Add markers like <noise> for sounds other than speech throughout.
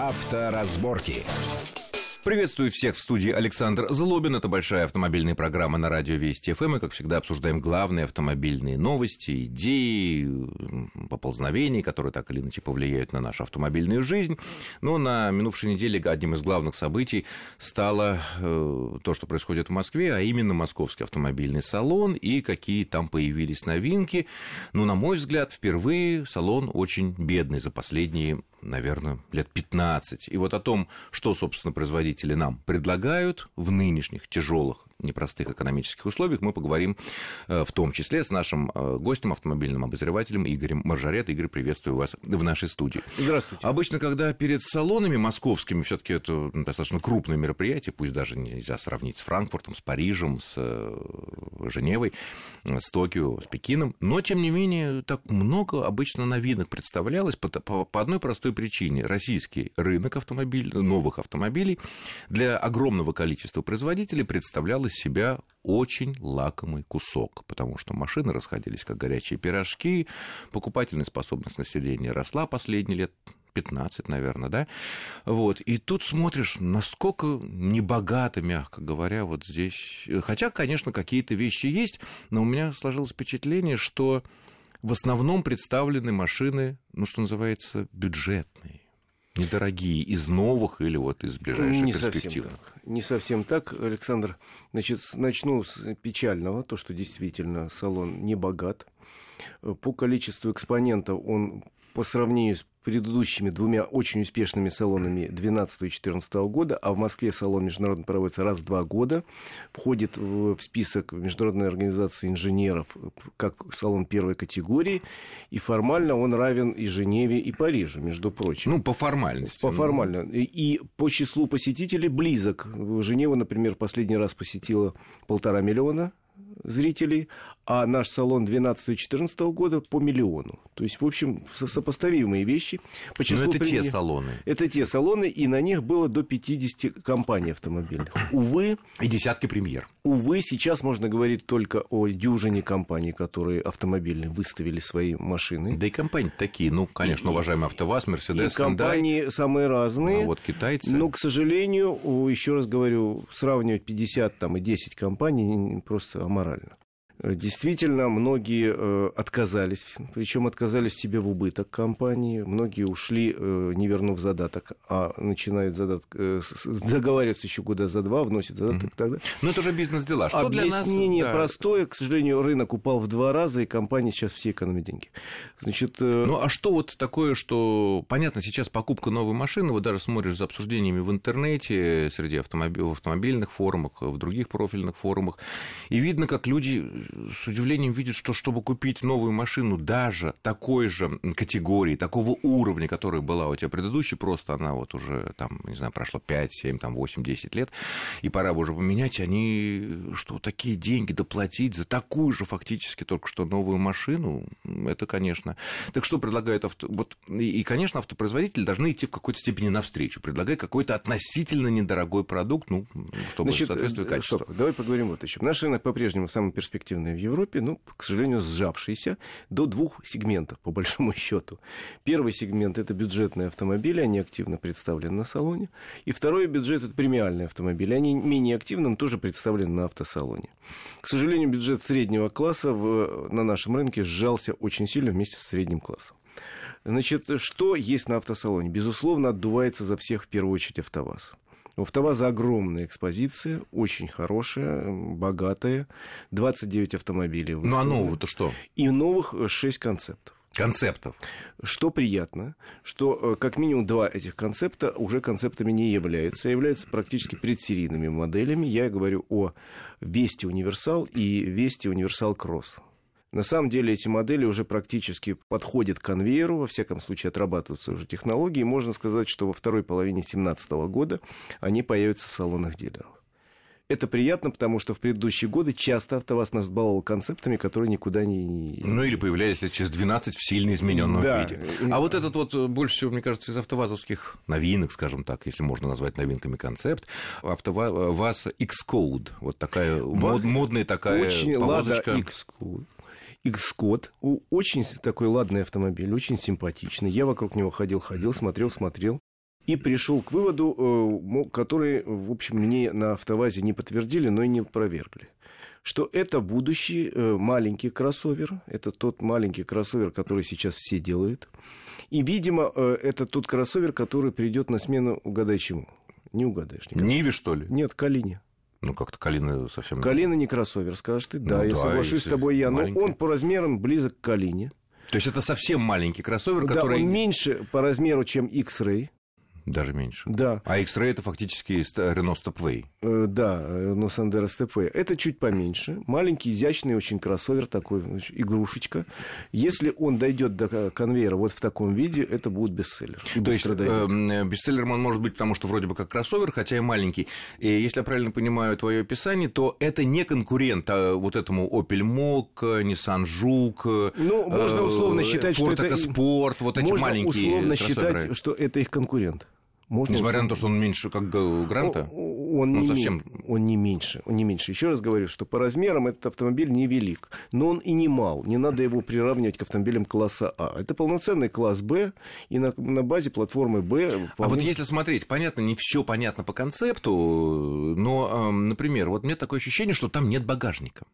Авторазборки. Приветствую всех в студии Александр Злобин. Это большая автомобильная программа на радио Вести ФМ. И, как всегда, обсуждаем главные автомобильные новости, идеи, поползновения, которые так или иначе повлияют на нашу автомобильную жизнь. Но на минувшей неделе одним из главных событий стало э, то, что происходит в Москве, а именно Московский автомобильный салон и какие там появились новинки. Ну, на мой взгляд, впервые салон очень бедный за последние наверное, лет 15. И вот о том, что, собственно, производители нам предлагают в нынешних тяжелых непростых экономических условиях, мы поговорим э, в том числе с нашим э, гостем, автомобильным обозревателем Игорем Маржарет. Игорь, приветствую вас в нашей студии. Здравствуйте. Обычно, когда перед салонами московскими, все таки это достаточно крупное мероприятие, пусть даже нельзя сравнить с Франкфуртом, с Парижем, с э, Женевой, с Токио, с Пекином, но, тем не менее, так много обычно новинок представлялось по, по, по одной простой причине. Российский рынок автомобилей, новых автомобилей для огромного количества производителей представлял из себя очень лакомый кусок, потому что машины расходились как горячие пирожки, покупательная способность населения росла последние лет 15, наверное, да? Вот. И тут смотришь, насколько небогато, мягко говоря, вот здесь. Хотя, конечно, какие-то вещи есть, но у меня сложилось впечатление, что в основном представлены машины, ну, что называется, бюджетные недорогие из новых или вот из ближайших не перспектив? Совсем так. Не совсем так, Александр. Значит, начну с печального, то, что действительно салон не богат. По количеству экспонентов он по сравнению с предыдущими двумя очень успешными салонами 2012 и 2014 года, а в Москве салон международный проводится раз в два года, входит в список Международной организации инженеров как салон первой категории, и формально он равен и Женеве, и Парижу, между прочим. Ну, по формальности. По формально. И по числу посетителей близок. Женева, например, последний раз посетила полтора миллиона зрителей, а наш салон 12-14 года по миллиону. То есть, в общем, сопоставимые вещи. По числу Но это при... те салоны. Это те салоны, и на них было до 50 компаний автомобильных. Увы... И десятки премьер. Увы, сейчас можно говорить только о дюжине компаний, которые автомобильные выставили свои машины. Да и компании такие, ну, конечно, уважаемый АвтоВАЗ, Мерседес, И компании Hyundai. самые разные. А вот китайцы. Но, к сожалению, еще раз говорю, сравнивать 50 там, и 10 компаний просто аморально. Э, действительно, многие э, отказались, причем отказались себе в убыток компании, многие ушли, э, не вернув задаток, а начинают задаток, договариваться еще года за два, вносят задаток mm-hmm. тогда. Ну, это уже бизнес-дела. Что Объяснение для нас, простое, к сожалению, рынок упал в два раза, и компании сейчас все экономят деньги. Значит, ну, а что вот такое, что, понятно, сейчас покупка новой машины, вот даже смотришь за обсуждениями в интернете, среди автомобилей, в автомобильных форумах, в других профильных форумах, и видно, как люди с удивлением видят, что чтобы купить новую машину даже такой же категории, такого уровня, которая была у тебя предыдущей, просто она вот уже там, не знаю, прошло 5, 7, там 8, 10 лет, и пора бы уже поменять, они что, такие деньги доплатить за такую же фактически только что новую машину, это, конечно... Так что предлагают авто... Вот, и, конечно, автопроизводители должны идти в какой-то степени навстречу, предлагая какой-то относительно недорогой продукт, ну, чтобы Значит, соответствовать э, качеству. Стоп, давай поговорим вот. Наш рынок по-прежнему самый перспективный в Европе, ну, к сожалению, сжавшийся до двух сегментов, по <laughs> большому счету. Первый сегмент – это бюджетные автомобили, они активно представлены на салоне. И второй бюджет – это премиальные автомобили, они менее активно, но тоже представлены на автосалоне. К сожалению, бюджет среднего класса в, на нашем рынке сжался очень сильно вместе с средним классом. Значит, что есть на автосалоне? Безусловно, отдувается за всех в первую очередь АвтоВАЗ. У АвтоВАЗа огромная экспозиция, очень хорошая, богатая. 29 автомобилей. Ну а нового-то что? И новых 6 концептов. Концептов. Что приятно, что э, как минимум два этих концепта уже концептами не являются, а являются практически предсерийными моделями. Я говорю о Вести Универсал и Вести Универсал Кросс. На самом деле эти модели уже практически подходят к конвейеру, во всяком случае отрабатываются уже технологии. можно сказать, что во второй половине 2017 года они появятся в салонах дилеров. Это приятно, потому что в предыдущие годы часто АвтоВАЗ нас баловал концептами, которые никуда не... Ну, или появлялись лет через 12 в сильно измененном да. виде. А вот этот вот, э, больше всего, мне кажется, из автовазовских новинок, скажем так, если можно назвать новинками концепт, АвтоВАЗ Xcode. Вот такая мод, модная такая Очень повозочка. Лада Xcode. X-код. Очень такой ладный автомобиль, очень симпатичный. Я вокруг него ходил, ходил, смотрел, смотрел. и пришел к выводу, э, который, в общем, мне на автовазе не подтвердили, но и не опровергли что это будущий э, маленький кроссовер, это тот маленький кроссовер, который сейчас все делают. И, видимо, э, это тот кроссовер, который придет на смену, угадай чему. Не угадаешь. Никогда. Ниве, что ли? Нет, Калине. Ну, как-то Калина совсем... Калина не кроссовер, скажешь ты. Да, ну, я да, соглашусь с тобой я. Маленький. Но он по размерам близок к Калине. То есть это совсем маленький кроссовер, да, который... он меньше по размеру, чем X-Ray. Даже меньше. Да. А X-Ray это фактически Renault Stepway. Э, да, Renault Sandero Stepway. Это чуть поменьше. Маленький, изящный очень кроссовер, такой игрушечка. Если он дойдет до конвейера вот в таком виде, это будет бестселлер. И То есть э, бестселлером он может быть, потому что вроде бы как кроссовер, хотя и маленький. И если я правильно понимаю твое описание, то это не конкурент а вот этому Opel Mokka, Nissan Juke, ну, можно условно считать, Ford что это... Sport, вот эти можно маленькие условно кроссоверы. считать, что это их конкурент. Можно Несмотря на то, что он меньше, как Гранта? Он, ну, не, совсем... он не меньше. Он не меньше. Еще раз говорю, что по размерам этот автомобиль невелик. Но он и не мал. Не надо его приравнивать к автомобилям класса А. Это полноценный класс Б. И на, на базе платформы Б... А вот если смотреть, понятно, не все понятно по концепту, но, например, вот у меня такое ощущение, что там нет багажника.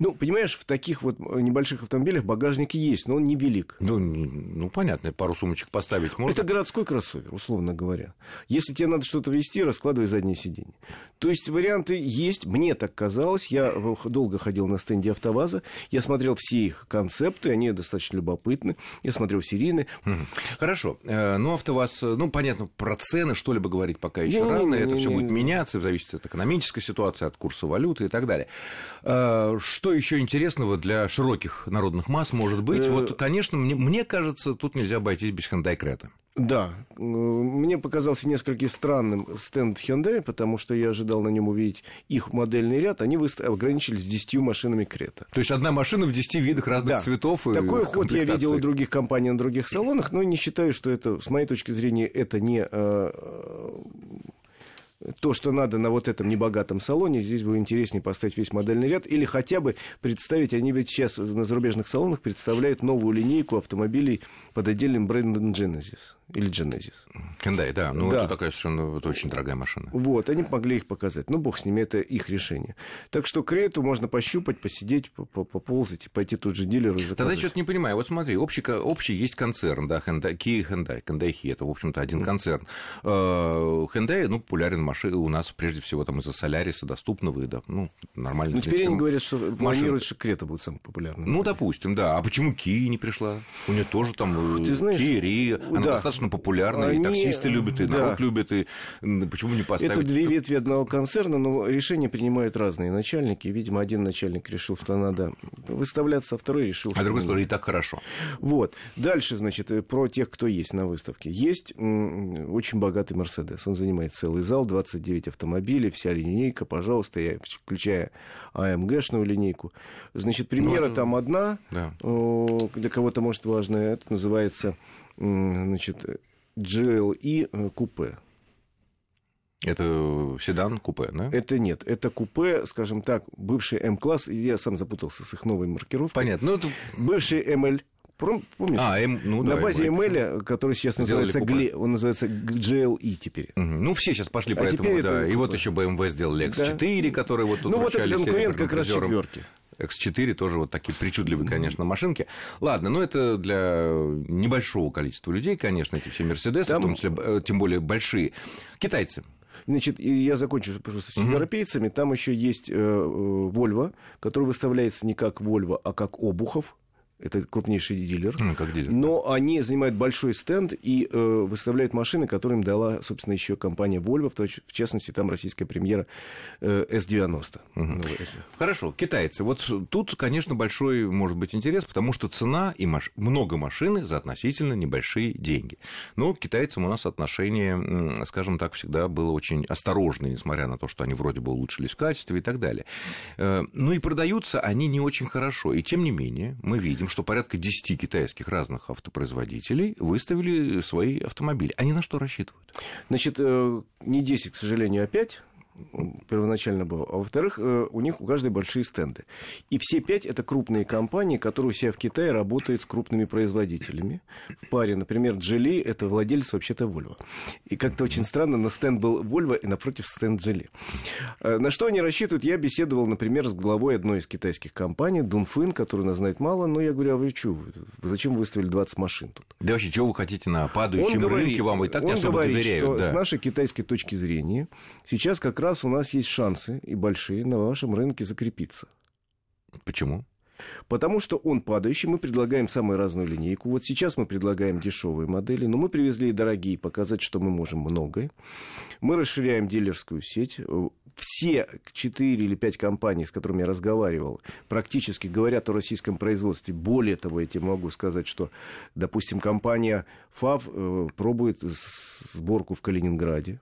Ну, понимаешь, в таких вот небольших автомобилях багажник есть, но он невелик. Ну, ну понятно, пару сумочек поставить можно. Это городской кроссовер, условно говоря. Если тебе надо что-то вести, раскладывай заднее сиденье. То есть варианты есть, мне так казалось. Я долго ходил на стенде АвтоВАЗа, я смотрел все их концепты, они достаточно любопытны. Я смотрел серийные. Хорошо. Э, ну, АвтоВАЗ, ну, понятно, про цены что-либо говорить пока еще не, рано. Не, это все будет меняться, зависит от экономической ситуации, от курса валюты и так далее. Э, что что еще интересного для широких народных масс может быть? Э, вот, конечно, мне, мне кажется, тут нельзя обойтись без Hyundai Creta. Да, мне показался несколько странным стенд Hyundai, потому что я ожидал на нем увидеть их модельный ряд. Они ограничились 10 машинами Крета. То есть одна машина в 10 видах разных да. цветов. И Такой ход я видел у других компаний на других салонах, но не считаю, что это, с моей точки зрения, это не э, то, что надо на вот этом небогатом салоне, здесь было интереснее поставить весь модельный ряд или хотя бы представить, они ведь сейчас на зарубежных салонах представляют новую линейку автомобилей под отдельным брендом Genesis или Genesis. Hyundai, да. Ну, да. это такая совершенно это очень дорогая машина. Вот, они могли их показать. Ну, бог с ними, это их решение. Так что Крету можно пощупать, посидеть, поползать, пойти тут же дилеру заказать. Тогда что-то не понимаю. Вот смотри, общий, общий есть концерн, да, Hyundai, Kia Hyundai, Hyundai Kia, это, в общем-то, один концерн. Э, Hyundai, ну, популярен машина у нас, прежде всего, там из-за Соляриса доступного и, да, ну, нормально. Ну, теперь они говорят, что планируют, что Крета будет самым популярным. Ну, допустим, да. А почему Kia не пришла? У нее тоже там Ты знаешь, Kia Rio, она да. достаточно популярна, они... и таксисты любят, и да. народ любит, и почему не поставить? Это две ветви одного концерна, но решения принимают разные начальники. Видимо, один начальник решил, что надо выставляться, а второй решил, а что... А другой сказал, и так хорошо. Вот. Дальше, значит, э, про тех, кто есть на выставке. Есть очень богатый Мерседес. Он занимает целый зал, 29 автомобилей, вся линейка, пожалуйста, я, включая АМГшную линейку. Значит, премьера ну, там одна, да. для кого-то, может, важная. Это называется значит, GLE э, купе. Это седан купе, да? Это нет, это купе, скажем так, бывший М-класс, я сам запутался с их новой маркировкой. Понятно. Ну, это... Бывший ML, Помнишь? А, М, ну, На да, базе ML, который сейчас называется, Гли, он называется GLE теперь. Угу. Ну, все сейчас пошли а по этому, да. И вот еще BMW сделали X4, да. который вот тут Ну, вот это конкурент как раз четверки. X4 тоже вот такие причудливые, конечно, машинки. Ладно, но это для небольшого количества людей, конечно, эти все Мерседесы, Там... в том числе, э, тем более большие. Китайцы. Значит, я закончу просто с угу. европейцами. Там еще есть э, Volvo, который выставляется не как Volvo, а как Обухов это крупнейший дилер. Ну, как дилер. Но они занимают большой стенд и э, выставляют машины, которые им дала, собственно, еще компания Volvo, в, точ- в частности, там российская премьера э, S90. Угу. Хорошо, китайцы. Вот тут, конечно, большой может быть интерес, потому что цена и маш... много машины за относительно небольшие деньги. Но к китайцам у нас отношение, скажем так, всегда было очень осторожное, несмотря на то, что они вроде бы улучшились в качестве и так далее. Э, ну и продаются они не очень хорошо. И тем не менее, мы видим, что порядка 10 китайских разных автопроизводителей выставили свои автомобили. Они на что рассчитывают? Значит, э, не 10, к сожалению, а 5 первоначально был. А во-вторых, э, у них у каждой большие стенды. И все пять это крупные компании, которые у себя в Китае работают с крупными производителями. В паре, например, Джили это владелец вообще-то Volvo. И как-то очень странно, на стенд был Volvo и напротив стенд Джили. Э, на что они рассчитывают? Я беседовал, например, с главой одной из китайских компаний, Дунфин, которую нас знает мало, но я говорю, а вы что, зачем вы выставили 20 машин тут? Да вообще, чего вы хотите на падающем он рынке? Вам и так не особо говорит, доверяют. Что да. С нашей китайской точки зрения, сейчас как раз у нас есть шансы, и большие, на вашем рынке закрепиться. Почему? Потому что он падающий, мы предлагаем самую разную линейку. Вот сейчас мы предлагаем дешевые модели, но мы привезли и дорогие, показать, что мы можем многое. Мы расширяем дилерскую сеть. Все четыре или пять компаний, с которыми я разговаривал, практически говорят о российском производстве. Более того, я тебе могу сказать, что, допустим, компания ФАВ э, пробует сборку в Калининграде.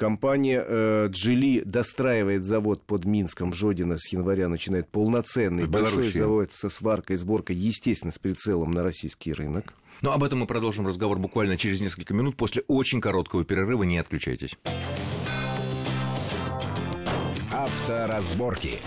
Компания э, Джили достраивает завод под Минском, Жодина с января начинает полноценный большой завод со сваркой, сборкой, естественно, с прицелом на российский рынок. Но об этом мы продолжим разговор буквально через несколько минут после очень короткого перерыва. Не отключайтесь. Авторазборки.